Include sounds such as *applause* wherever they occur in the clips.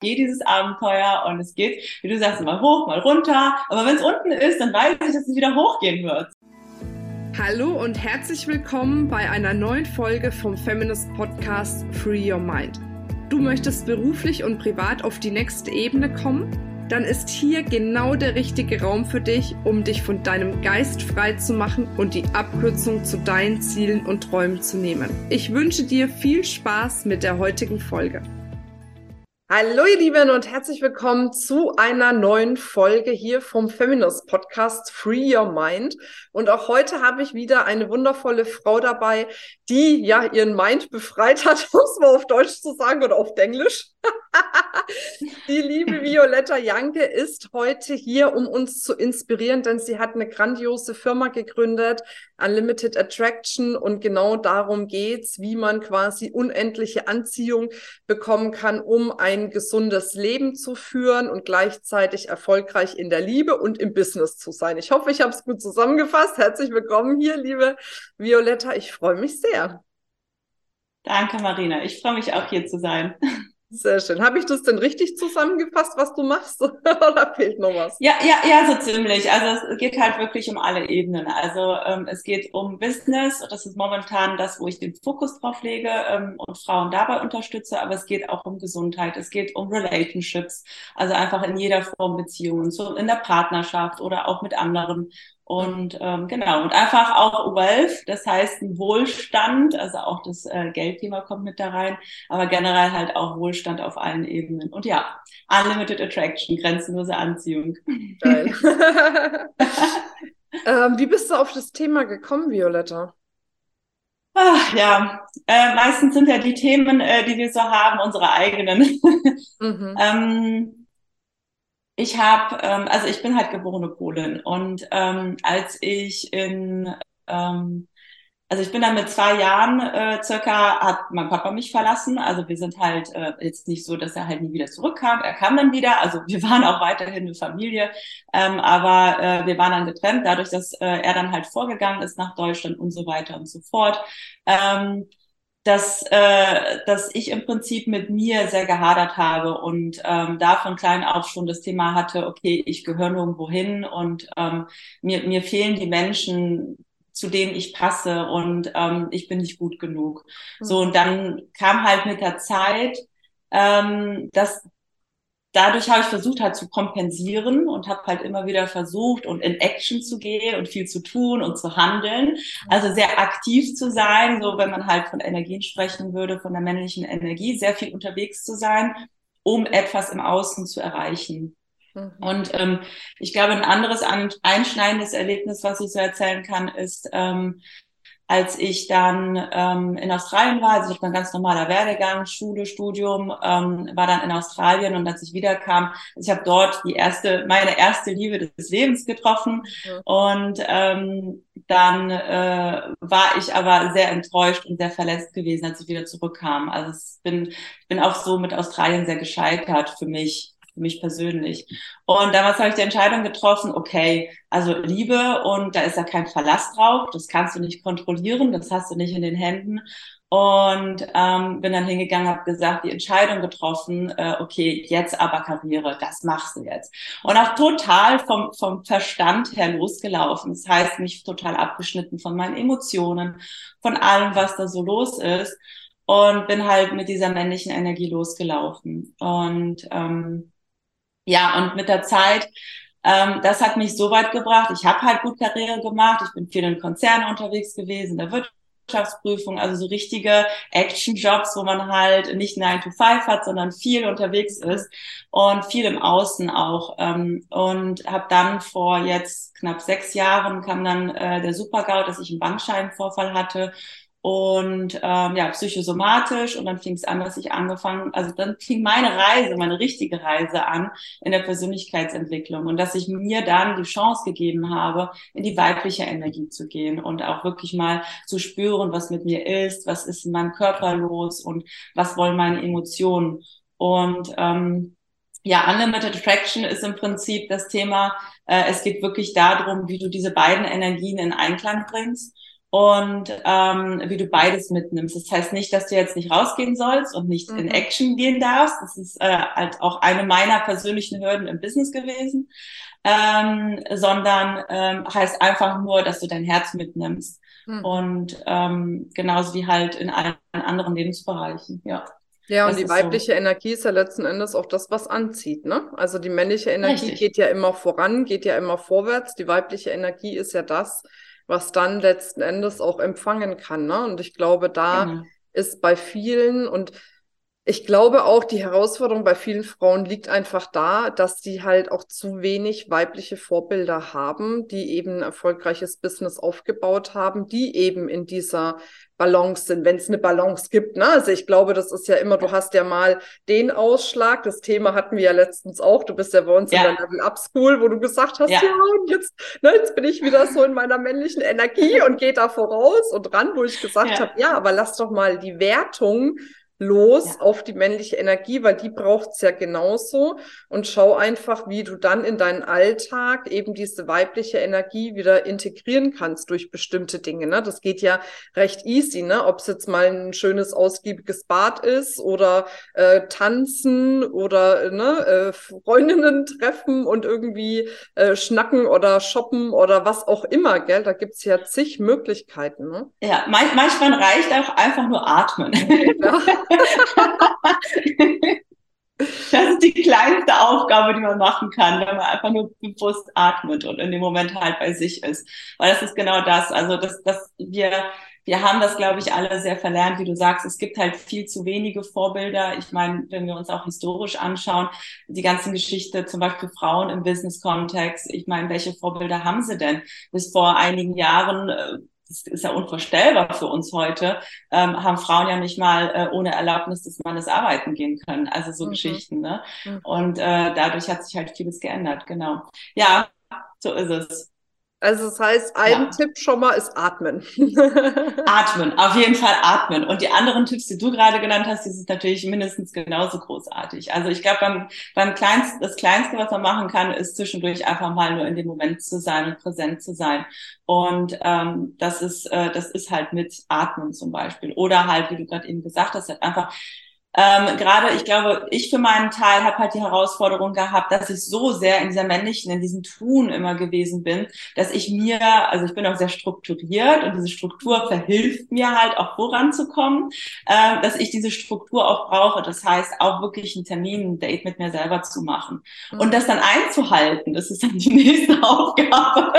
gehe dieses Abenteuer und es geht, wie du sagst, mal hoch, mal runter. Aber wenn es unten ist, dann weiß ich, dass es wieder hochgehen wird. Hallo und herzlich willkommen bei einer neuen Folge vom Feminist Podcast Free Your Mind. Du möchtest beruflich und privat auf die nächste Ebene kommen? Dann ist hier genau der richtige Raum für dich, um dich von deinem Geist frei zu machen und die Abkürzung zu deinen Zielen und Träumen zu nehmen. Ich wünsche dir viel Spaß mit der heutigen Folge. Hallo ihr Lieben und herzlich willkommen zu einer neuen Folge hier vom Feminist Podcast Free Your Mind. Und auch heute habe ich wieder eine wundervolle Frau dabei, die ja ihren Mind befreit hat, *laughs* um es mal auf Deutsch zu sagen oder auf Englisch. *laughs* die liebe Violetta Janke ist heute hier, um uns zu inspirieren, denn sie hat eine grandiose Firma gegründet, Unlimited Attraction. Und genau darum geht's, wie man quasi unendliche Anziehung bekommen kann, um ein gesundes Leben zu führen und gleichzeitig erfolgreich in der Liebe und im Business zu sein. Ich hoffe, ich habe es gut zusammengefasst. Herzlich willkommen hier, liebe Violetta. Ich freue mich sehr. Danke, Marina. Ich freue mich auch hier zu sein. Sehr schön. Habe ich das denn richtig zusammengefasst, was du machst? *laughs* Oder fehlt noch was? Ja, ja, ja, so ziemlich. Also es geht halt wirklich um alle Ebenen. Also ähm, es geht um Business. Das ist momentan das, wo ich den Fokus drauf lege ähm, und Frauen dabei unterstütze. Aber es geht auch um Gesundheit. Es geht um Relationships. Also einfach in jeder Form Beziehungen, so in der Partnerschaft oder auch mit anderen. Und ähm, genau, und einfach auch Wealth, das heißt ein Wohlstand, also auch das äh, Geldthema kommt mit da rein, aber generell halt auch Wohlstand auf allen Ebenen. Und ja, Unlimited Attraction, grenzenlose Anziehung. Geil. *laughs* ähm, wie bist du auf das Thema gekommen, Violetta? Ach, ja, äh, meistens sind ja die Themen, äh, die wir so haben, unsere eigenen. mhm. *laughs* ähm, ich habe, ähm, also ich bin halt geborene Polin und ähm, als ich in, ähm, also ich bin dann mit zwei Jahren äh, circa, hat mein Papa mich verlassen. Also wir sind halt äh, jetzt nicht so, dass er halt nie wieder zurückkam. Er kam dann wieder, also wir *laughs* waren auch weiterhin eine Familie, ähm, aber äh, wir waren dann getrennt, dadurch, dass äh, er dann halt vorgegangen ist nach Deutschland und so weiter und so fort. Ähm, dass, äh, dass ich im Prinzip mit mir sehr gehadert habe und ähm, da von klein auf schon das Thema hatte, okay, ich gehöre nirgendwo hin und ähm, mir, mir fehlen die Menschen, zu denen ich passe und ähm, ich bin nicht gut genug. Mhm. So, und dann kam halt mit der Zeit, ähm, dass dadurch habe ich versucht halt zu kompensieren und habe halt immer wieder versucht und in Action zu gehen und viel zu tun und zu handeln. Also sehr aktiv zu sein, so wenn man halt von Energien sprechen würde, von der männlichen Energie, sehr viel unterwegs zu sein, um etwas im Außen zu erreichen. Mhm. Und ähm, ich glaube, ein anderes einschneidendes Erlebnis, was ich so erzählen kann, ist, ähm, als ich dann ähm, in Australien war, also ich war ein ganz normaler Werdegang, Schule, Studium, ähm, war dann in Australien und als ich wiederkam, ich habe dort die erste, meine erste Liebe des Lebens getroffen mhm. und ähm, dann äh, war ich aber sehr enttäuscht und sehr verletzt gewesen, als ich wieder zurückkam. Also ich bin, ich bin auch so mit Australien sehr gescheitert für mich für mich persönlich. Und damals habe ich die Entscheidung getroffen, okay, also Liebe und da ist ja kein Verlass drauf, das kannst du nicht kontrollieren, das hast du nicht in den Händen. Und ähm, bin dann hingegangen, habe gesagt, die Entscheidung getroffen, äh, okay, jetzt aber Karriere, das machst du jetzt. Und auch total vom, vom Verstand her losgelaufen. Das heißt, mich total abgeschnitten von meinen Emotionen, von allem, was da so los ist. Und bin halt mit dieser männlichen Energie losgelaufen. Und ähm, ja, und mit der Zeit, ähm, das hat mich so weit gebracht. Ich habe halt gut Karriere gemacht. Ich bin viel in Konzernen unterwegs gewesen, der Wirtschaftsprüfung, also so richtige Action-Jobs, wo man halt nicht 9 to 5 hat, sondern viel unterwegs ist und viel im Außen auch. Ähm, und habe dann vor jetzt knapp sechs Jahren kam dann äh, der Super-GAU, dass ich einen Bandscheibenvorfall hatte und ähm, ja, psychosomatisch. Und dann fing es an, dass ich angefangen, also dann fing meine Reise, meine richtige Reise an in der Persönlichkeitsentwicklung. Und dass ich mir dann die Chance gegeben habe, in die weibliche Energie zu gehen und auch wirklich mal zu spüren, was mit mir ist, was ist in meinem Körper los und was wollen meine Emotionen. Und ähm, ja, Unlimited Attraction ist im Prinzip das Thema, äh, es geht wirklich darum, wie du diese beiden Energien in Einklang bringst und ähm, wie du beides mitnimmst. Das heißt nicht, dass du jetzt nicht rausgehen sollst und nicht mhm. in Action gehen darfst. Das ist äh, halt auch eine meiner persönlichen Hürden im Business gewesen, ähm, sondern ähm, heißt einfach nur, dass du dein Herz mitnimmst. Mhm. Und ähm, genauso wie halt in allen anderen Lebensbereichen, ja. Ja, und das die weibliche so. Energie ist ja letzten Endes auch das, was anzieht, ne? Also die männliche Energie Richtig. geht ja immer voran, geht ja immer vorwärts. Die weibliche Energie ist ja das, was dann letzten Endes auch empfangen kann. Ne? Und ich glaube, da genau. ist bei vielen und ich glaube auch, die Herausforderung bei vielen Frauen liegt einfach da, dass sie halt auch zu wenig weibliche Vorbilder haben, die eben ein erfolgreiches Business aufgebaut haben, die eben in dieser Balance sind, wenn es eine Balance gibt. Ne? Also ich glaube, das ist ja immer, du hast ja mal den Ausschlag, das Thema hatten wir ja letztens auch, du bist ja bei uns ja. in der Level-Up-School, wo du gesagt hast, ja, ja und jetzt, ne, jetzt bin ich wieder so in meiner männlichen Energie und gehe da voraus und ran, wo ich gesagt ja. habe, ja, aber lass doch mal die Wertung los ja. auf die männliche Energie, weil die braucht's ja genauso. Und schau einfach, wie du dann in deinen Alltag eben diese weibliche Energie wieder integrieren kannst durch bestimmte Dinge. Ne? Das geht ja recht easy, ne? Ob es jetzt mal ein schönes, ausgiebiges Bad ist oder äh, tanzen oder ne, äh, Freundinnen treffen und irgendwie äh, schnacken oder shoppen oder was auch immer, gell? Da gibt's ja zig Möglichkeiten. Ne? Ja, manchmal reicht auch einfach nur atmen. Ja. *laughs* Das ist die kleinste Aufgabe, die man machen kann, wenn man einfach nur bewusst atmet und in dem Moment halt bei sich ist. Weil das ist genau das. Also, dass, dass wir, wir haben das, glaube ich, alle sehr verlernt, wie du sagst. Es gibt halt viel zu wenige Vorbilder. Ich meine, wenn wir uns auch historisch anschauen, die ganzen Geschichte, zum Beispiel Frauen im Business-Kontext. Ich meine, welche Vorbilder haben sie denn? Bis vor einigen Jahren äh, das ist ja unvorstellbar für uns heute, ähm, haben Frauen ja nicht mal äh, ohne Erlaubnis des Mannes arbeiten gehen können. Also so mhm. Geschichten. Ne? Mhm. Und äh, dadurch hat sich halt vieles geändert, genau. Ja, so ist es. Also das heißt, ein ja. Tipp schon mal ist atmen. *laughs* atmen, auf jeden Fall atmen. Und die anderen Tipps, die du gerade genannt hast, die sind natürlich mindestens genauso großartig. Also ich glaube, beim, beim kleinsten, das Kleinste, was man machen kann, ist zwischendurch einfach mal nur in dem Moment zu sein und präsent zu sein. Und ähm, das ist, äh, das ist halt mit Atmen zum Beispiel. Oder halt, wie du gerade eben gesagt hast, halt einfach ähm, Gerade, ich glaube, ich für meinen Teil habe halt die Herausforderung gehabt, dass ich so sehr in dieser männlichen, in diesem Tun immer gewesen bin, dass ich mir, also ich bin auch sehr strukturiert und diese Struktur verhilft mir halt auch voranzukommen, äh, dass ich diese Struktur auch brauche. Das heißt, auch wirklich einen Termin, ein Date mit mir selber zu machen. Mhm. Und das dann einzuhalten, das ist dann die *laughs* nächste Aufgabe. *laughs*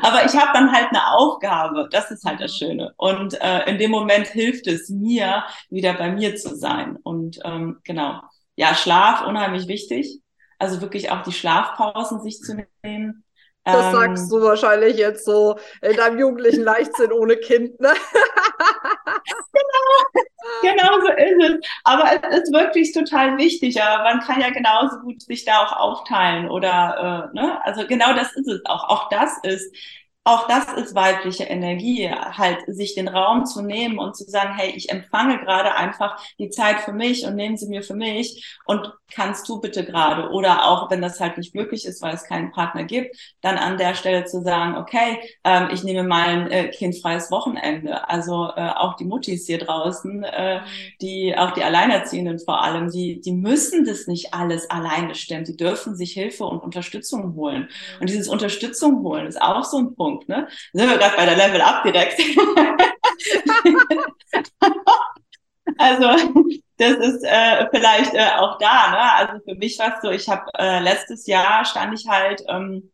Aber ich habe dann halt eine Aufgabe, das ist halt das mhm. Schöne. Und äh, in dem Moment hilft es mir, wieder bei mir zu sein. Und ähm, genau, ja, Schlaf unheimlich wichtig. Also wirklich auch die Schlafpausen sich zu nehmen. Das ähm, sagst du wahrscheinlich jetzt so in deinem jugendlichen Leichtsinn ohne Kind, ne? genau, genau so ist es. Aber es ist wirklich total wichtig. Aber man kann ja genauso gut sich da auch aufteilen oder, äh, ne? Also genau das ist es auch. Auch das ist auch das ist weibliche Energie, halt sich den Raum zu nehmen und zu sagen, hey, ich empfange gerade einfach die Zeit für mich und nehmen sie mir für mich. Und kannst du bitte gerade? Oder auch wenn das halt nicht möglich ist, weil es keinen Partner gibt, dann an der Stelle zu sagen, okay, ähm, ich nehme mal ein äh, kindfreies Wochenende. Also äh, auch die Muttis hier draußen, äh, die auch die Alleinerziehenden vor allem, die die müssen das nicht alles alleine stemmen, die dürfen sich Hilfe und Unterstützung holen. Und dieses Unterstützung holen ist auch so ein Punkt Punkt. Ne? Sind wir gerade bei der Level Up direkt. *laughs* also das ist äh, vielleicht äh, auch da. Ne? Also für mich war es so, ich habe äh, letztes Jahr stand ich halt ähm,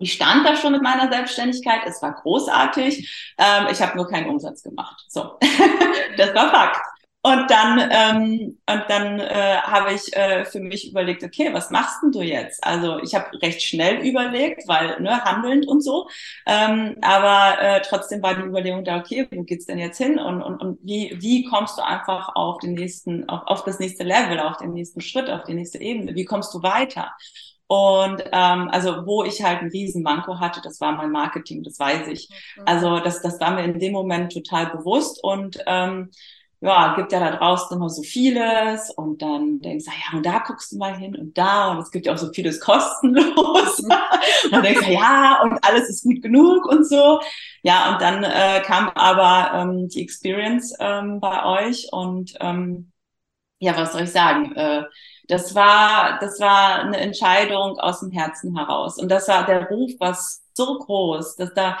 ich stand da schon mit meiner Selbstständigkeit, es war großartig, ähm, ich habe nur keinen Umsatz gemacht. So, *laughs* das war Fakt. Und dann, ähm, und dann äh, habe ich äh, für mich überlegt, okay, was machst denn du jetzt? Also ich habe recht schnell überlegt, weil ne, handelnd und so. Ähm, aber äh, trotzdem war die Überlegung da, okay, wo geht's denn jetzt hin? Und, und, und wie, wie kommst du einfach auf den nächsten, auf, auf das nächste Level, auf den nächsten Schritt, auf die nächste Ebene? Wie kommst du weiter? Und ähm, also wo ich halt einen riesen Manko hatte, das war mein Marketing, das weiß ich. Mhm. Also das, das war mir in dem Moment total bewusst und ähm, ja, gibt ja da draußen immer so vieles und dann denkst du, ja, und da guckst du mal hin und da und es gibt ja auch so vieles kostenlos. *laughs* und dann denkst du, ja, und alles ist gut genug und so. Ja, und dann äh, kam aber ähm, die Experience ähm, bei euch und ähm, ja, was soll ich sagen? Äh, das war, das war eine Entscheidung aus dem Herzen heraus. Und das war, der Ruf war so groß, dass da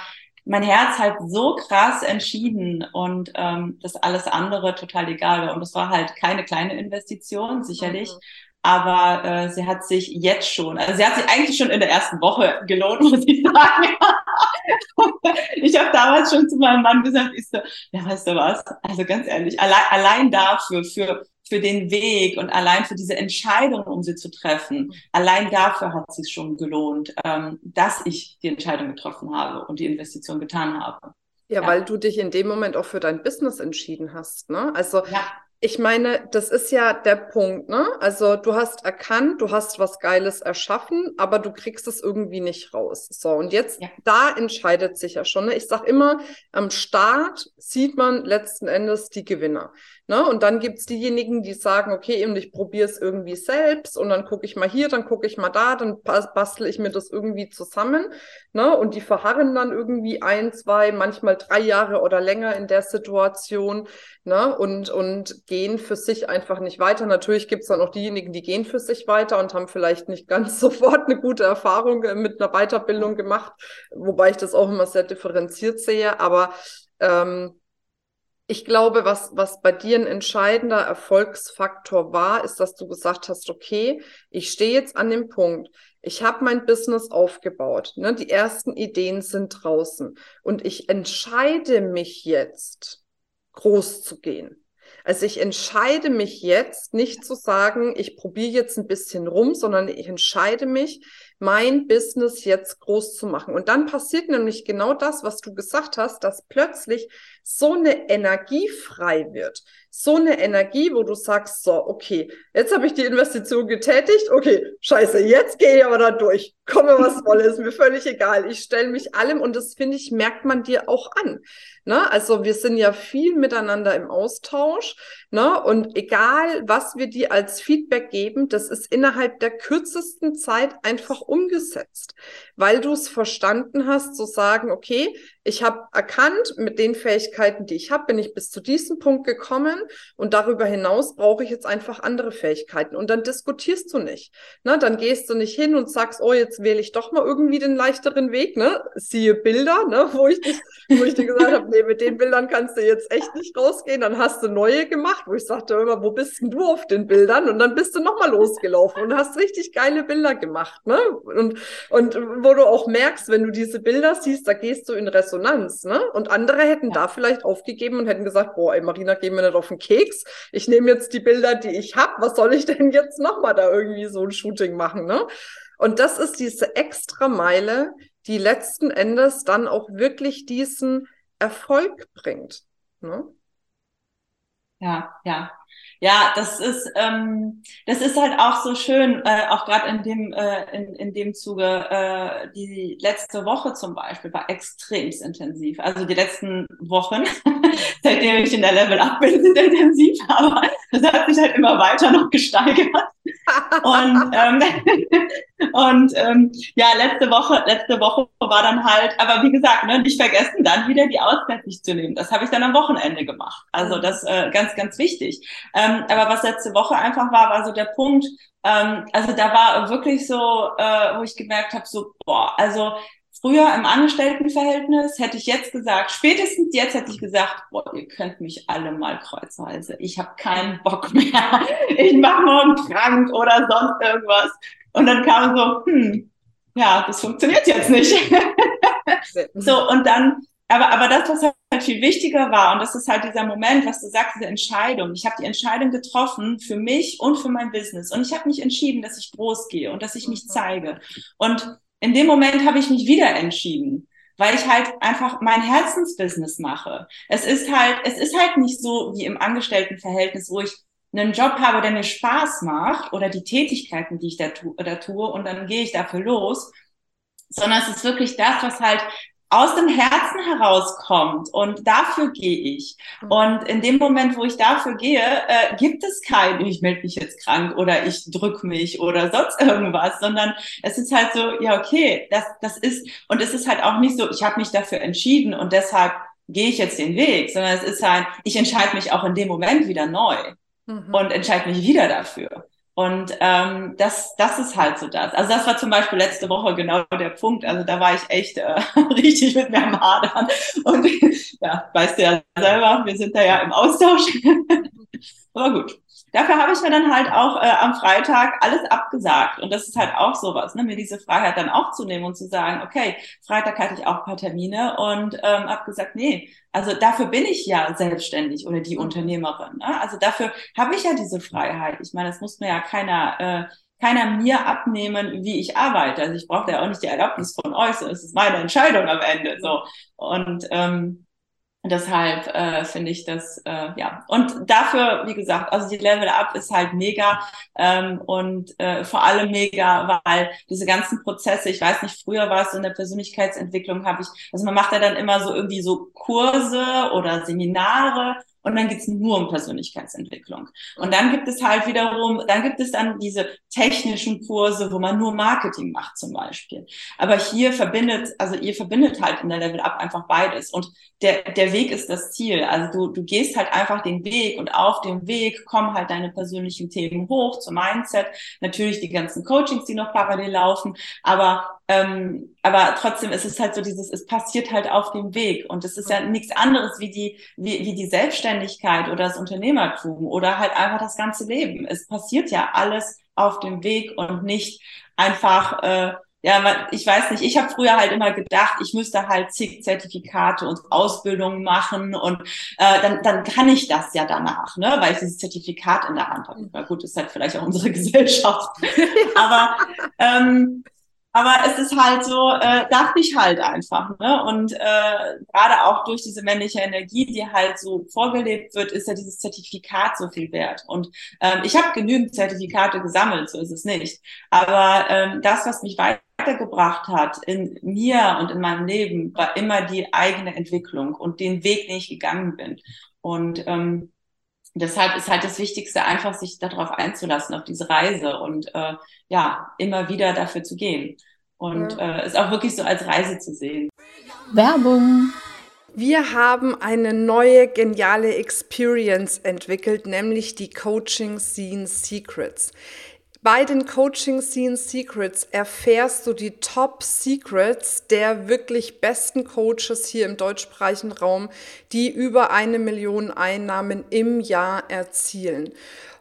mein Herz halt so krass entschieden und ähm, das alles andere total egal war. Und das war halt keine kleine Investition, sicherlich. Mhm. Aber äh, sie hat sich jetzt schon, also sie hat sich eigentlich schon in der ersten Woche gelohnt, *laughs* muss ich sagen. *laughs* ich habe damals schon zu meinem Mann gesagt, ich so, ja, weißt du was? Also ganz ehrlich, allein, allein dafür, für für den Weg und allein für diese Entscheidung, um sie zu treffen, allein dafür hat es sich schon gelohnt, ähm, dass ich die Entscheidung getroffen habe und die Investition getan habe. Ja, ja, weil du dich in dem Moment auch für dein Business entschieden hast. Ne? Also ja ich meine, das ist ja der Punkt, ne? Also du hast erkannt, du hast was Geiles erschaffen, aber du kriegst es irgendwie nicht raus. So, und jetzt, ja. da entscheidet sich ja schon. Ne? Ich sag immer, am Start sieht man letzten Endes die Gewinner. Ne? Und dann gibt's diejenigen, die sagen, okay, und ich probiere es irgendwie selbst und dann gucke ich mal hier, dann gucke ich mal da, dann bastel ich mir das irgendwie zusammen. Ne? Und die verharren dann irgendwie ein, zwei, manchmal drei Jahre oder länger in der Situation ne? und, und gehen für sich einfach nicht weiter. Natürlich gibt es dann auch diejenigen, die gehen für sich weiter und haben vielleicht nicht ganz *laughs* sofort eine gute Erfahrung mit einer Weiterbildung gemacht, wobei ich das auch immer sehr differenziert sehe. Aber ähm, ich glaube, was, was bei dir ein entscheidender Erfolgsfaktor war, ist, dass du gesagt hast, okay, ich stehe jetzt an dem Punkt, ich habe mein Business aufgebaut, ne? die ersten Ideen sind draußen und ich entscheide mich jetzt, groß zu gehen. Also ich entscheide mich jetzt nicht zu sagen, ich probiere jetzt ein bisschen rum, sondern ich entscheide mich, mein Business jetzt groß zu machen. Und dann passiert nämlich genau das, was du gesagt hast, dass plötzlich so eine Energie frei wird. So eine Energie, wo du sagst, so, okay, jetzt habe ich die Investition getätigt, okay, scheiße, jetzt gehe ich aber da durch. Komme, was *laughs* wolle, ist mir völlig egal. Ich stelle mich allem und das, finde ich, merkt man dir auch an. Ne? Also wir sind ja viel miteinander im Austausch. Ne? Und egal, was wir dir als Feedback geben, das ist innerhalb der kürzesten Zeit einfach umgesetzt, weil du es verstanden hast, zu sagen, okay, ich habe erkannt, mit den Fähigkeiten, die ich habe, bin ich bis zu diesem Punkt gekommen und darüber hinaus brauche ich jetzt einfach andere Fähigkeiten. Und dann diskutierst du nicht. Ne? Dann gehst du nicht hin und sagst, oh, jetzt wähle ich doch mal irgendwie den leichteren Weg. Ne? Siehe Bilder, ne? *laughs* wo, ich dich, wo ich dir gesagt habe, nee, mit den Bildern kannst du jetzt echt nicht rausgehen. Dann hast du neue gemacht, wo ich sagte immer, wo bist denn du auf den Bildern? Und dann bist du nochmal losgelaufen und hast richtig geile Bilder gemacht. Ne? Und, und wo du auch merkst, wenn du diese Bilder siehst, da gehst du in Resonanz ne? Und andere hätten ja. da vielleicht aufgegeben und hätten gesagt, boah, ey, Marina, geh mir nicht auf den Keks. Ich nehme jetzt die Bilder, die ich habe. Was soll ich denn jetzt nochmal da irgendwie so ein Shooting machen, ne? Und das ist diese extra Meile, die letzten Endes dann auch wirklich diesen Erfolg bringt. Ne? Ja, ja, ja, das ist, ähm, das ist halt auch so schön, äh, auch gerade in dem, äh, in, in dem Zuge, äh, die letzte Woche zum Beispiel war extrem intensiv. Also die letzten Wochen, *laughs* seitdem ich in der Level Up bin, sind intensiv, *laughs* aber das hat sich halt immer weiter noch gesteigert. Und ähm, *laughs* und ähm, ja, letzte Woche, letzte Woche war dann halt, aber wie gesagt, ne, nicht vergessen, dann wieder die Auszeit nicht zu nehmen. Das habe ich dann am Wochenende gemacht. Also das äh, ganz, ganz wichtig. Ähm, aber was letzte Woche einfach war, war so der Punkt, ähm, also da war wirklich so, äh, wo ich gemerkt habe, so, boah, also früher im Angestelltenverhältnis hätte ich jetzt gesagt, spätestens jetzt hätte ich gesagt, boah, ihr könnt mich alle mal kreuzweise. Ich habe keinen Bock mehr. *laughs* Ich mache morgen krank oder sonst irgendwas. Und dann kam so, hm, ja, das funktioniert jetzt nicht. *laughs* so, und dann, aber, aber das, was halt viel wichtiger war, und das ist halt dieser Moment, was du sagst, diese Entscheidung. Ich habe die Entscheidung getroffen für mich und für mein Business. Und ich habe mich entschieden, dass ich groß gehe und dass ich mich zeige. Und in dem Moment habe ich mich wieder entschieden weil ich halt einfach mein Herzensbusiness mache. Es ist halt, es ist halt nicht so wie im Angestelltenverhältnis, wo ich einen Job habe, der mir Spaß macht oder die Tätigkeiten, die ich da, tu, da tue und dann gehe ich dafür los, sondern es ist wirklich das, was halt aus dem Herzen herauskommt und dafür gehe ich. Mhm. Und in dem Moment, wo ich dafür gehe, äh, gibt es kein, ich melde mich jetzt krank oder ich drück mich oder sonst irgendwas, sondern es ist halt so, ja, okay, das, das ist, und es ist halt auch nicht so, ich habe mich dafür entschieden und deshalb gehe ich jetzt den Weg, sondern es ist halt, ich entscheide mich auch in dem Moment wieder neu mhm. und entscheide mich wieder dafür. Und ähm, das, das ist halt so das. Also das war zum Beispiel letzte Woche genau der Punkt. Also da war ich echt äh, *laughs* richtig mit mir am Hadern. Und *laughs* ja, weißt du ja selber, wir sind da ja im Austausch. *laughs* Aber gut. Dafür habe ich mir dann halt auch äh, am Freitag alles abgesagt. Und das ist halt auch sowas, ne? mir diese Freiheit dann auch zu nehmen und zu sagen, okay, Freitag hatte ich auch ein paar Termine und ähm, habe gesagt, nee, also dafür bin ich ja selbstständig oder die mhm. Unternehmerin. Ne? Also dafür habe ich ja diese Freiheit. Ich meine, das muss mir ja keiner äh, keiner mir abnehmen, wie ich arbeite. Also ich brauche ja auch nicht die Erlaubnis von euch, so es ist meine Entscheidung am Ende. So und ähm, Deshalb äh, finde ich das, äh, ja. Und dafür, wie gesagt, also die Level Up ist halt mega ähm, und äh, vor allem mega, weil diese ganzen Prozesse, ich weiß nicht, früher war es so in der Persönlichkeitsentwicklung, habe ich, also man macht ja dann immer so irgendwie so Kurse oder Seminare und dann geht's nur um Persönlichkeitsentwicklung. Und dann gibt es halt wiederum, dann gibt es dann diese technischen Kurse, wo man nur Marketing macht zum Beispiel. Aber hier verbindet, also ihr verbindet halt in der Level Up einfach beides. Und der, der Weg ist das Ziel. Also du, du gehst halt einfach den Weg und auf dem Weg kommen halt deine persönlichen Themen hoch zum Mindset. Natürlich die ganzen Coachings, die noch parallel laufen. Aber ähm, aber trotzdem ist es halt so dieses, es passiert halt auf dem Weg. Und es ist ja nichts anderes wie die, wie, wie die Selbstständigkeit oder das Unternehmertum oder halt einfach das ganze Leben. Es passiert ja alles auf dem Weg und nicht einfach, äh, ja, ich weiß nicht, ich habe früher halt immer gedacht, ich müsste halt zig Zertifikate und Ausbildungen machen und äh, dann, dann kann ich das ja danach, ne, weil ich dieses Zertifikat in der Hand habe. Na gut, ist halt vielleicht auch unsere *laughs* Gesellschaft. *laughs* Aber ähm, aber es ist halt so, äh, dachte ich halt einfach. Ne? Und äh, gerade auch durch diese männliche Energie, die halt so vorgelebt wird, ist ja dieses Zertifikat so viel wert. Und ähm, ich habe genügend Zertifikate gesammelt, so ist es nicht. Aber ähm, das, was mich weitergebracht hat in mir und in meinem Leben, war immer die eigene Entwicklung und den Weg, den ich gegangen bin. Und ähm, deshalb ist halt das Wichtigste, einfach sich darauf einzulassen, auf diese Reise und äh, ja, immer wieder dafür zu gehen. Und ja. äh, ist auch wirklich so als Reise zu sehen. Werbung. Wir haben eine neue geniale Experience entwickelt, nämlich die Coaching Scene Secrets. Bei den Coaching Scene Secrets erfährst du die Top Secrets der wirklich besten Coaches hier im deutschsprachigen Raum, die über eine Million Einnahmen im Jahr erzielen.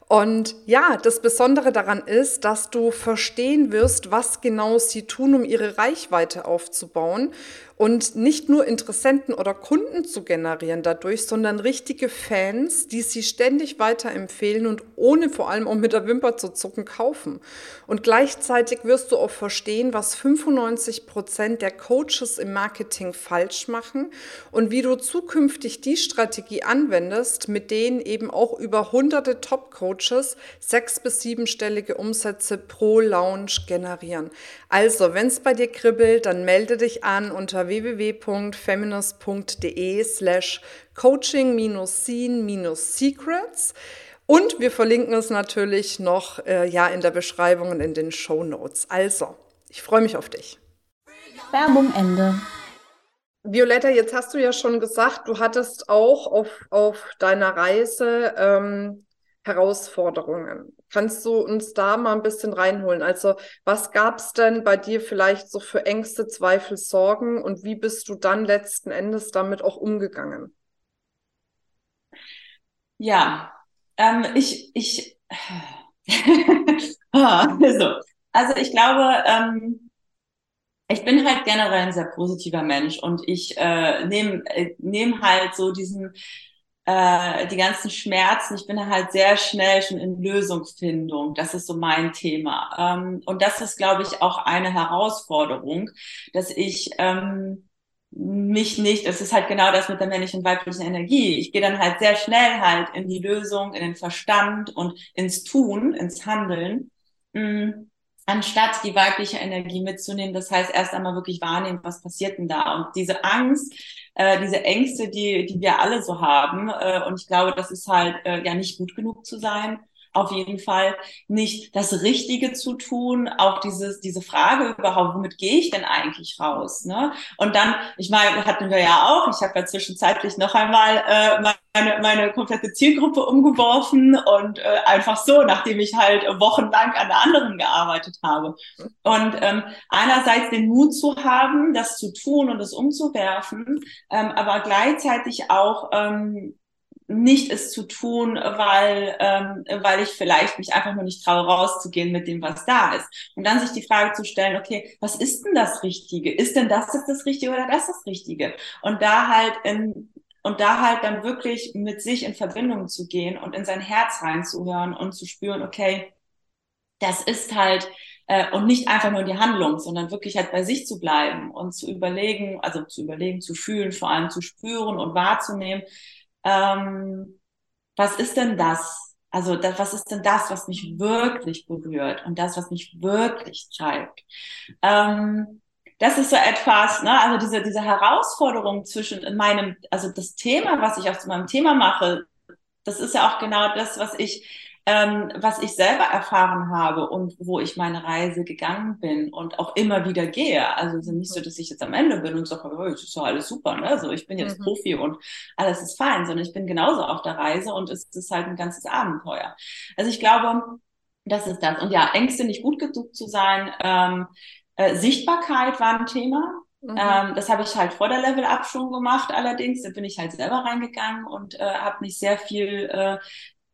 Und ja, das Besondere daran ist, dass du verstehen wirst, was genau sie tun, um ihre Reichweite aufzubauen und nicht nur Interessenten oder Kunden zu generieren dadurch, sondern richtige Fans, die sie ständig weiterempfehlen und ohne vor allem auch mit der Wimper zu zucken kaufen. Und gleichzeitig wirst du auch verstehen, was 95 Prozent der Coaches im Marketing falsch machen und wie du zukünftig die Strategie anwendest, mit denen eben auch über hunderte Top-Coaches sechs- bis siebenstellige Umsätze pro Launch generieren. Also, wenn es bei dir kribbelt, dann melde dich an unter www.feminist.de slash coaching-scene-secrets. Und wir verlinken es natürlich noch äh, ja, in der Beschreibung und in den Show Notes. Also, ich freue mich auf dich. Werbung Ende. Violetta, jetzt hast du ja schon gesagt, du hattest auch auf, auf deiner Reise ähm, Herausforderungen. Kannst du uns da mal ein bisschen reinholen? Also, was gab es denn bei dir vielleicht so für Ängste, Zweifel, Sorgen und wie bist du dann letzten Endes damit auch umgegangen? Ja, ähm, ich, ich, *laughs* also, also ich glaube, ähm, ich bin halt generell ein sehr positiver Mensch und ich äh, nehme äh, nehm halt so diesen äh, die ganzen Schmerzen, ich bin halt sehr schnell schon in Lösungsfindung. Das ist so mein Thema. Ähm, und das ist, glaube ich, auch eine Herausforderung, dass ich ähm, mich nicht, es ist halt genau das mit der männlichen und weiblichen Energie. Ich gehe dann halt sehr schnell halt in die Lösung, in den Verstand und ins Tun, ins Handeln. Mm. anstatt die weibliche Energie mitzunehmen. Das heißt, erst einmal wirklich wahrnehmen, was passiert denn da. Und diese Angst, äh, diese Ängste, die, die wir alle so haben, äh, und ich glaube, das ist halt äh, ja nicht gut genug zu sein, auf jeden Fall nicht das Richtige zu tun, auch dieses, diese Frage überhaupt, womit gehe ich denn eigentlich raus? Ne? Und dann, ich meine, hatten wir ja auch, ich habe ja zwischenzeitlich noch einmal äh, meine, meine komplette Zielgruppe umgeworfen und äh, einfach so, nachdem ich halt wochenlang an der anderen gearbeitet habe. Und ähm, einerseits den Mut zu haben, das zu tun und es umzuwerfen, ähm, aber gleichzeitig auch ähm, nicht es zu tun, weil, ähm, weil ich vielleicht mich einfach nur nicht traue, rauszugehen mit dem, was da ist. Und dann sich die Frage zu stellen, okay, was ist denn das Richtige? Ist denn das das Richtige oder das das Richtige? Und da halt in, und da halt dann wirklich mit sich in Verbindung zu gehen und in sein Herz reinzuhören und zu spüren, okay, das ist halt, äh, und nicht einfach nur die Handlung, sondern wirklich halt bei sich zu bleiben und zu überlegen, also zu überlegen, zu fühlen, vor allem zu spüren und wahrzunehmen, ähm, was ist denn das? Also das, was ist denn das, was mich wirklich berührt und das, was mich wirklich treibt? Ähm, das ist so etwas, ne, also diese, diese Herausforderung zwischen meinem, also das Thema, was ich auch zu meinem Thema mache, das ist ja auch genau das, was ich ähm, was ich selber erfahren habe und wo ich meine Reise gegangen bin und auch immer wieder gehe. Also es ist nicht so, dass ich jetzt am Ende bin und sage, oh, das ist doch alles super, ne? Also ich bin jetzt mhm. Profi und alles ist fein, sondern ich bin genauso auf der Reise und es ist halt ein ganzes Abenteuer. Also ich glaube, das ist das. Und ja, Ängste nicht gut genug zu sein. Ähm, äh, Sichtbarkeit war ein Thema. Mhm. Ähm, das habe ich halt vor der Level-Up schon gemacht, allerdings. Da bin ich halt selber reingegangen und äh, habe mich sehr viel äh,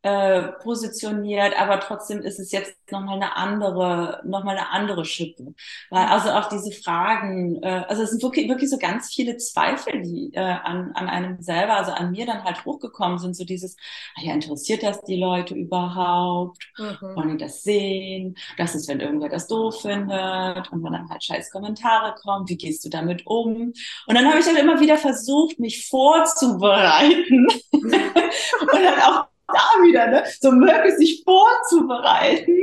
äh, positioniert, aber trotzdem ist es jetzt nochmal eine andere, nochmal eine andere Schippe. Weil mhm. also auch diese Fragen, äh, also es sind wirklich, wirklich so ganz viele Zweifel, die äh, an, an einem selber, also an mir dann halt hochgekommen sind, so dieses, ah ja, interessiert das die Leute überhaupt? Mhm. Wollen die das sehen? Das ist, wenn irgendwer das doof findet und wenn dann halt scheiß Kommentare kommen, wie gehst du damit um? Und dann habe ich halt immer wieder versucht, mich vorzubereiten *laughs* und dann auch da wieder, ne? so möglichst sich vorzubereiten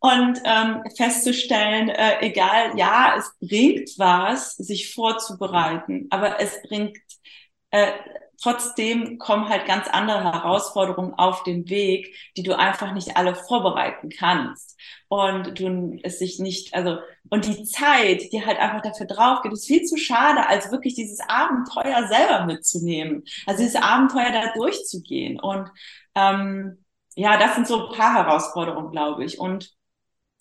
und ähm, festzustellen, äh, egal, ja, es bringt was, sich vorzubereiten, aber es bringt äh, trotzdem kommen halt ganz andere Herausforderungen auf den Weg, die du einfach nicht alle vorbereiten kannst. Und du es sich nicht, also, und die Zeit, die halt einfach dafür drauf geht, ist viel zu schade, als wirklich dieses Abenteuer selber mitzunehmen. Also dieses Abenteuer da durchzugehen. Und ähm, ja, das sind so ein paar Herausforderungen, glaube ich. Und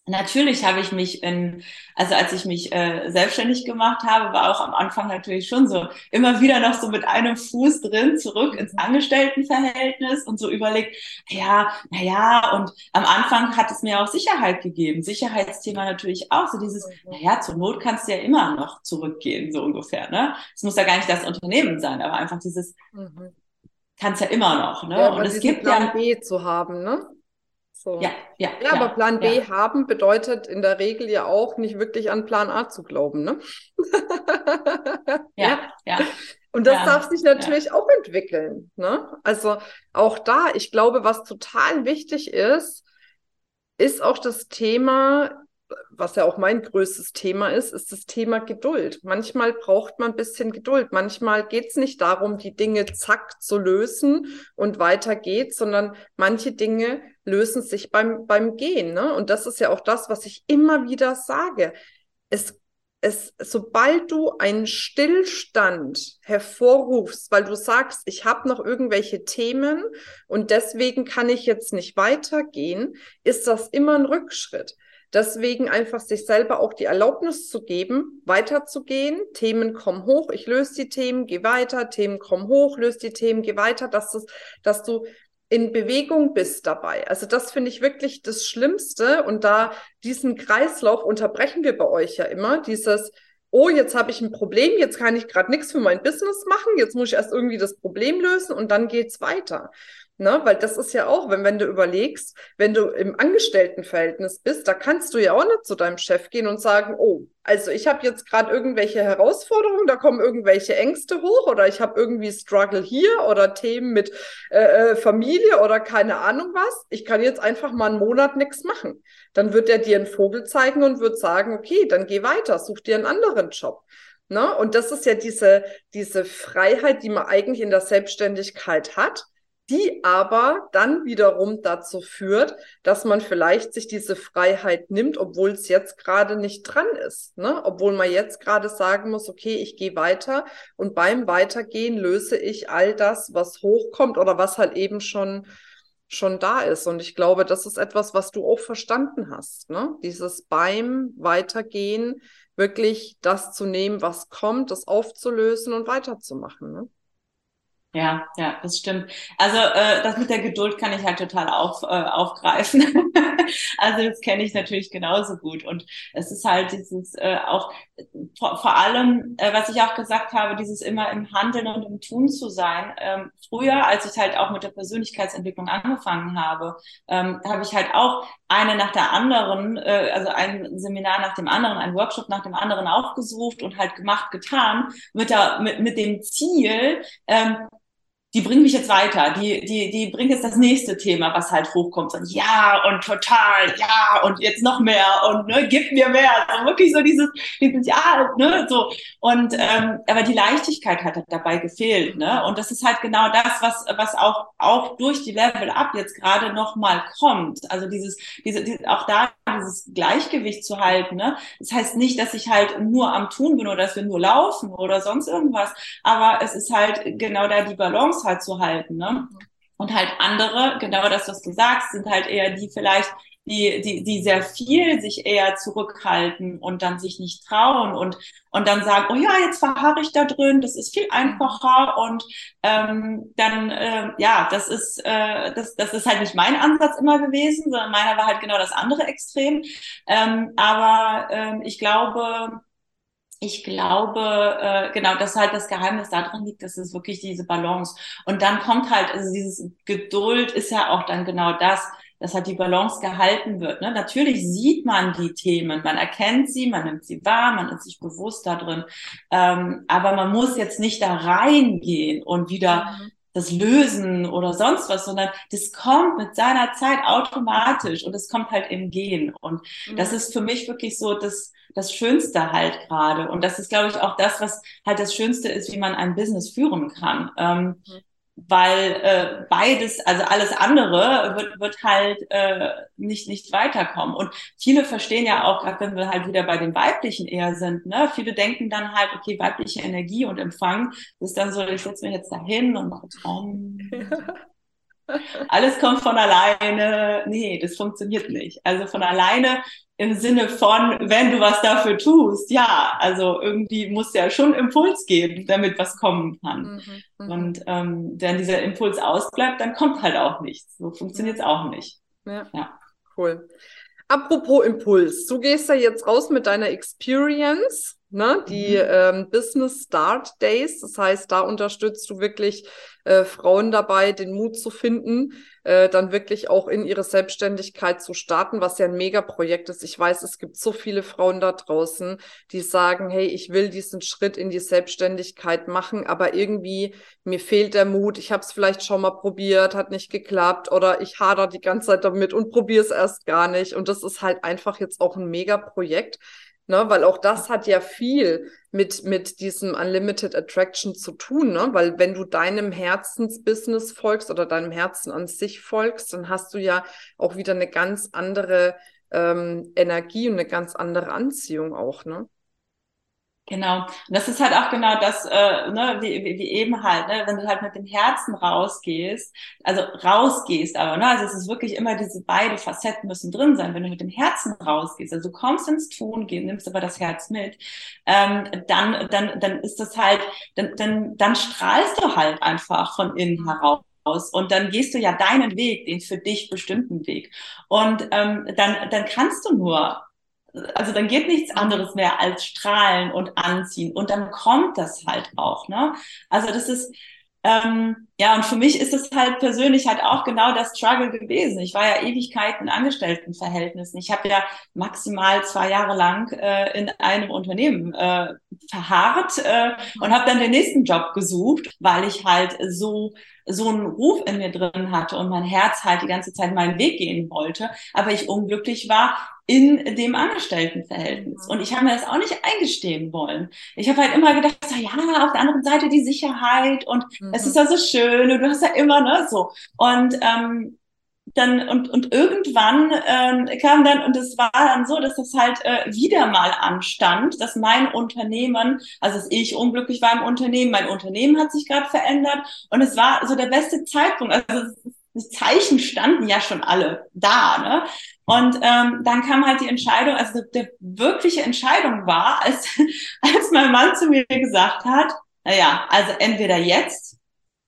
Natürlich habe ich mich in, also als ich mich äh, selbstständig gemacht habe, war auch am Anfang natürlich schon so immer wieder noch so mit einem Fuß drin zurück ins Angestelltenverhältnis und so überlegt, ja, na ja, und am Anfang hat es mir auch Sicherheit gegeben. Sicherheitsthema natürlich auch, so dieses, na ja, zur Not kannst du ja immer noch zurückgehen, so ungefähr, ne? Es muss ja gar nicht das Unternehmen sein, aber einfach dieses, mhm kann es ja immer noch. Ne? Ja, und es gibt Plan ja B zu haben, ne? So. Ja, ja, ja, ja, aber Plan B ja. haben bedeutet in der Regel ja auch nicht wirklich an Plan A zu glauben, ne? *laughs* ja, ja. Und das darf sich natürlich auch entwickeln, ne? Also auch da, ich glaube, was total wichtig ist, ist auch das Thema, was ja auch mein größtes Thema ist, ist das Thema Geduld. Manchmal braucht man ein bisschen Geduld. Manchmal geht es nicht darum, die Dinge zack zu lösen und weiter geht's, sondern manche Dinge lösen sich beim, beim Gehen. Ne? Und das ist ja auch das, was ich immer wieder sage. Es, es, sobald du einen Stillstand hervorrufst, weil du sagst, ich habe noch irgendwelche Themen und deswegen kann ich jetzt nicht weitergehen, ist das immer ein Rückschritt. Deswegen einfach sich selber auch die Erlaubnis zu geben, weiterzugehen. Themen kommen hoch, ich löse die Themen, geh weiter, Themen kommen hoch, löse die Themen, geh weiter, dass, das, dass du in Bewegung bist dabei. Also das finde ich wirklich das Schlimmste. Und da diesen Kreislauf unterbrechen wir bei euch ja immer. Dieses, oh, jetzt habe ich ein Problem, jetzt kann ich gerade nichts für mein Business machen, jetzt muss ich erst irgendwie das Problem lösen und dann geht's weiter. Ne? Weil das ist ja auch, wenn, wenn du überlegst, wenn du im Angestelltenverhältnis bist, da kannst du ja auch nicht zu deinem Chef gehen und sagen, oh, also ich habe jetzt gerade irgendwelche Herausforderungen, da kommen irgendwelche Ängste hoch oder ich habe irgendwie Struggle hier oder Themen mit äh, äh, Familie oder keine Ahnung was. Ich kann jetzt einfach mal einen Monat nichts machen. Dann wird er dir einen Vogel zeigen und wird sagen, okay, dann geh weiter, such dir einen anderen Job. Ne? Und das ist ja diese, diese Freiheit, die man eigentlich in der Selbstständigkeit hat die aber dann wiederum dazu führt, dass man vielleicht sich diese Freiheit nimmt, obwohl es jetzt gerade nicht dran ist. Ne? Obwohl man jetzt gerade sagen muss, okay, ich gehe weiter und beim Weitergehen löse ich all das, was hochkommt oder was halt eben schon schon da ist. Und ich glaube, das ist etwas, was du auch verstanden hast. Ne? Dieses beim Weitergehen wirklich das zu nehmen, was kommt, das aufzulösen und weiterzumachen. Ne? Ja, ja, das stimmt. Also äh, das mit der Geduld kann ich halt total auf, äh, aufgreifen. *laughs* also das kenne ich natürlich genauso gut. Und es ist halt dieses äh, auch vor, vor allem, äh, was ich auch gesagt habe, dieses immer im Handeln und im Tun zu sein. Ähm, früher, als ich halt auch mit der Persönlichkeitsentwicklung angefangen habe, ähm, habe ich halt auch eine nach der anderen, äh, also ein Seminar nach dem anderen, ein Workshop nach dem anderen aufgesucht und halt gemacht, getan, mit, der, mit, mit dem Ziel, ähm, die bringen mich jetzt weiter, die, die, die bringen jetzt das nächste Thema, was halt hochkommt. Und ja, und total, ja, und jetzt noch mehr und ne, gib mir mehr. Also wirklich so dieses, dieses Ja, ne, so. Und ähm, aber die Leichtigkeit hat dabei gefehlt, ne? Und das ist halt genau das, was, was auch, auch durch die Level Up jetzt gerade nochmal kommt. Also dieses, diese, diese, auch da dieses Gleichgewicht zu halten, ne? Das heißt nicht, dass ich halt nur am Tun bin oder dass wir nur laufen oder sonst irgendwas, aber es ist halt genau da die Balance Haushalt zu halten. Ne? Und halt andere, genau das, was du sagst, sind halt eher die vielleicht, die, die, die sehr viel sich eher zurückhalten und dann sich nicht trauen und, und dann sagen, oh ja, jetzt verharre ich da drin, das ist viel einfacher und ähm, dann, äh, ja, das ist, äh, das, das ist halt nicht mein Ansatz immer gewesen, sondern meiner war halt genau das andere Extrem. Ähm, aber ähm, ich glaube, ich glaube, äh, genau, dass halt das Geheimnis darin liegt, dass es wirklich diese Balance. Und dann kommt halt, also dieses Geduld ist ja auch dann genau das, dass halt die Balance gehalten wird. Ne? Natürlich sieht man die Themen, man erkennt sie, man nimmt sie wahr, man ist sich bewusst da drin. Ähm, aber man muss jetzt nicht da reingehen und wieder mhm. das lösen oder sonst was, sondern das kommt mit seiner Zeit automatisch und es kommt halt im Gehen. Und mhm. das ist für mich wirklich so das, das Schönste halt gerade. Und das ist, glaube ich, auch das, was halt das Schönste ist, wie man ein Business führen kann. Ähm, mhm. Weil äh, beides, also alles andere wird, wird halt äh, nicht, nicht weiterkommen. Und viele verstehen ja auch, gerade wenn wir halt wieder bei den Weiblichen eher sind, ne, viele denken dann halt, okay, weibliche Energie und Empfang ist dann so, ich setze mich jetzt dahin und mache Traum. *laughs* Alles kommt von alleine. Nee, das funktioniert nicht. Also von alleine im Sinne von, wenn du was dafür tust, ja, also irgendwie muss ja schon Impuls geben, damit was kommen kann. Mhm, mhm. Und ähm, wenn dieser Impuls ausbleibt, dann kommt halt auch nichts. So funktioniert es auch nicht. Ja. ja. Cool. Apropos Impuls, du gehst ja jetzt raus mit deiner Experience ne? die mhm. ähm, Business Start Days. Das heißt, da unterstützt du wirklich äh, Frauen dabei, den Mut zu finden, äh, dann wirklich auch in ihre Selbstständigkeit zu starten, was ja ein Megaprojekt ist. Ich weiß, es gibt so viele Frauen da draußen, die sagen, hey, ich will diesen Schritt in die Selbstständigkeit machen, aber irgendwie mir fehlt der Mut. Ich habe es vielleicht schon mal probiert, hat nicht geklappt oder ich hader die ganze Zeit damit und probiere es erst gar nicht. Und das ist halt einfach jetzt auch ein Megaprojekt Ne, weil auch das hat ja viel mit, mit diesem Unlimited Attraction zu tun, ne? Weil wenn du deinem Herzensbusiness folgst oder deinem Herzen an sich folgst, dann hast du ja auch wieder eine ganz andere ähm, Energie und eine ganz andere Anziehung auch, ne? Genau. Und das ist halt auch genau das, äh, ne, wie, wie, wie eben halt, ne, wenn du halt mit dem Herzen rausgehst, also rausgehst, aber ne, also es ist wirklich immer diese beide Facetten müssen drin sein. Wenn du mit dem Herzen rausgehst, also du kommst ins Tun, gehst, nimmst aber das Herz mit, ähm, dann, dann, dann ist das halt, dann, dann, dann strahlst du halt einfach von innen heraus und dann gehst du ja deinen Weg, den für dich bestimmten Weg. Und ähm, dann, dann kannst du nur also dann geht nichts anderes mehr als strahlen und anziehen und dann kommt das halt auch, ne? Also das ist Ähm, ja, und für mich ist es halt persönlich halt auch genau das Struggle gewesen. Ich war ja Ewigkeiten in Angestelltenverhältnissen. Ich habe ja maximal zwei Jahre lang äh, in einem Unternehmen äh, verharrt äh, und habe dann den nächsten Job gesucht, weil ich halt so so einen Ruf in mir drin hatte und mein Herz halt die ganze Zeit meinen Weg gehen wollte, aber ich unglücklich war in dem Angestelltenverhältnis. Und ich habe mir das auch nicht eingestehen wollen. Ich habe halt immer gedacht, so, ja, auf der anderen Seite die Sicherheit und mhm. es ist ja so schön und du hast ja immer, ne, so. Und ähm, dann und, und irgendwann ähm, kam dann und es war dann so, dass das halt äh, wieder mal anstand, dass mein Unternehmen, also dass ich unglücklich war im Unternehmen, mein Unternehmen hat sich gerade verändert und es war so der beste Zeitpunkt. Also die Zeichen standen ja schon alle da, ne? Und ähm, dann kam halt die Entscheidung, also die, die wirkliche Entscheidung war, *laughs* als, als mein Mann zu mir gesagt hat, naja, also entweder jetzt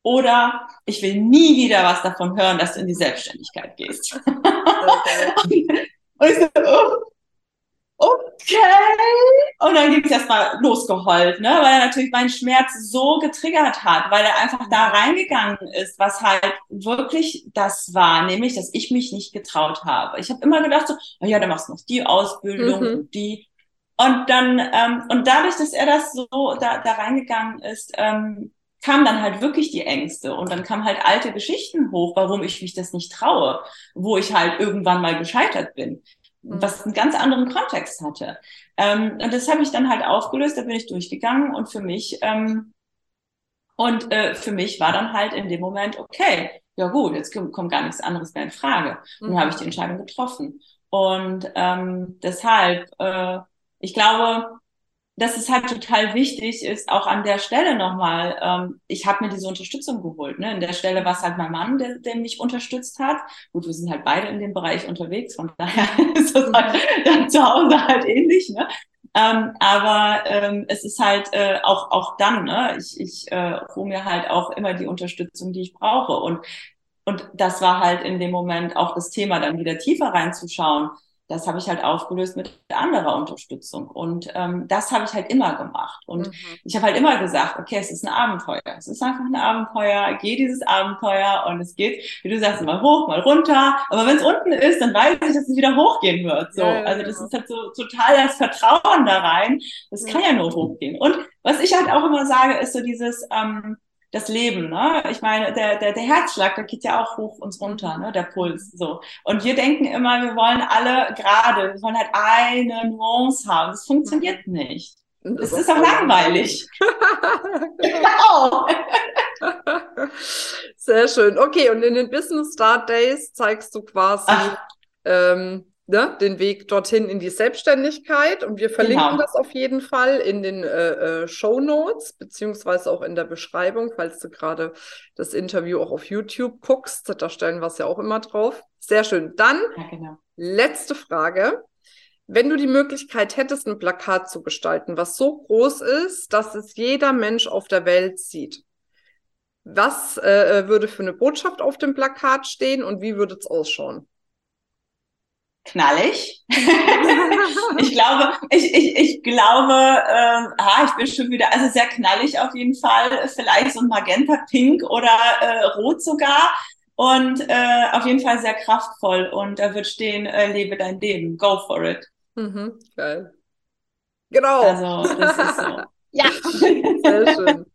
oder ich will nie wieder was davon hören, dass du in die Selbstständigkeit gehst. Okay. *laughs* und ich so, oh, okay. Und dann ging es erstmal losgeheult, ne? weil er natürlich meinen Schmerz so getriggert hat, weil er einfach da reingegangen ist, was halt wirklich das war, nämlich, dass ich mich nicht getraut habe. Ich habe immer gedacht so, oh ja, dann machst du noch die Ausbildung mhm. und die. Und dann, ähm, und dadurch, dass er das so da, da reingegangen ist, ähm, kam dann halt wirklich die Ängste und dann kamen halt alte Geschichten hoch, warum ich mich das nicht traue, wo ich halt irgendwann mal gescheitert bin. Was einen ganz anderen Kontext hatte. Ähm, und das habe ich dann halt aufgelöst, da bin ich durchgegangen und für mich ähm, und äh, für mich war dann halt in dem Moment okay, ja gut, jetzt kommt gar nichts anderes mehr in Frage. Und dann habe ich die Entscheidung getroffen. Und ähm, deshalb, äh, ich glaube, dass es halt total wichtig ist, auch an der Stelle nochmal, ähm, ich habe mir diese Unterstützung geholt. Ne? In der Stelle war es halt mein Mann, der, der mich unterstützt hat. Gut, wir sind halt beide in dem Bereich unterwegs, von daher *laughs* ist das halt dann zu Hause halt ähnlich. Ne? Ähm, aber ähm, es ist halt äh, auch, auch dann, ne? ich, ich äh, hole mir halt auch immer die Unterstützung, die ich brauche. Und, und das war halt in dem Moment auch das Thema, dann wieder tiefer reinzuschauen das habe ich halt aufgelöst mit anderer Unterstützung. Und ähm, das habe ich halt immer gemacht. Und mhm. ich habe halt immer gesagt, okay, es ist ein Abenteuer. Es ist einfach ein Abenteuer. Geh dieses Abenteuer und es geht, wie du sagst, mal hoch, mal runter. Aber wenn es unten ist, dann weiß ich, dass es wieder hochgehen wird. So, ja, also das genau. ist halt so total das Vertrauen da rein. Das kann ja nur hochgehen. Und was ich halt auch immer sage, ist so dieses ähm, das Leben, ne? Ich meine, der, der, der Herzschlag, der geht ja auch hoch und runter, ne? Der Puls, so. Und wir denken immer, wir wollen alle gerade, wir wollen halt eine Nuance haben. Das funktioniert mhm. nicht. Das, das ist auch langweilig. *laughs* genau. Sehr schön. Okay, und in den Business Start Days zeigst du quasi, ähm, ne, den Weg dorthin in die Selbstständigkeit. Und wir verlinken genau. das auf jeden Fall in den äh, äh, Show Notes, beziehungsweise auch in der Beschreibung, falls du gerade das Interview auch auf YouTube guckst. Da stellen wir es ja auch immer drauf. Sehr schön. Dann ja, genau. letzte Frage. Wenn du die Möglichkeit hättest, ein Plakat zu gestalten, was so groß ist, dass es jeder Mensch auf der Welt sieht, was äh, äh würde für eine Botschaft auf dem Plakat stehen und wie würde es ausschauen? Knallig. *laughs* ich glaube, ich, ich, ich glaube, ähm, ah, ich bin schon wieder, also sehr knallig auf jeden Fall, vielleicht so ein Magenta Pink oder äh, Rot sogar. Und äh, auf jeden Fall sehr kraftvoll. Und da wird stehen, äh, lebe dein Leben, go for it. Mhm, geil. Genau. Also, das ist so. *laughs* ja. *laughs* Sehr schön.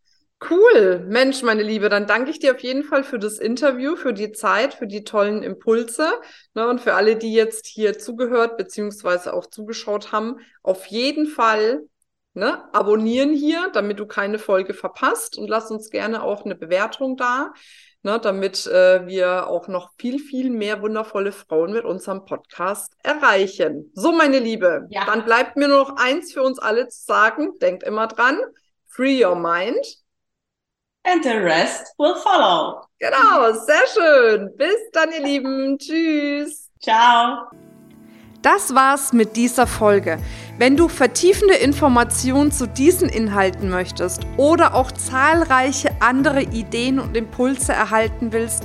Cool. Mensch, meine Liebe, dann danke ich dir auf jeden Fall für das Interview, für die Zeit, für die tollen Impulse. Ne, und für alle, die jetzt hier zugehört bzw. auch zugeschaut haben, auf jeden Fall ne, abonnieren hier, damit du keine Folge verpasst und lass uns gerne auch eine Bewertung da, ne, damit äh, wir auch noch viel, viel mehr wundervolle Frauen mit unserem Podcast erreichen. So, meine Liebe, ja. dann bleibt mir nur noch eins für uns alle zu sagen. Denkt immer dran, free your mind And the rest will follow. Genau, sehr schön. Bis dann, ihr Lieben. Tschüss. Ciao. Das war's mit dieser Folge. Wenn du vertiefende Informationen zu diesen Inhalten möchtest oder auch zahlreiche andere Ideen und Impulse erhalten willst,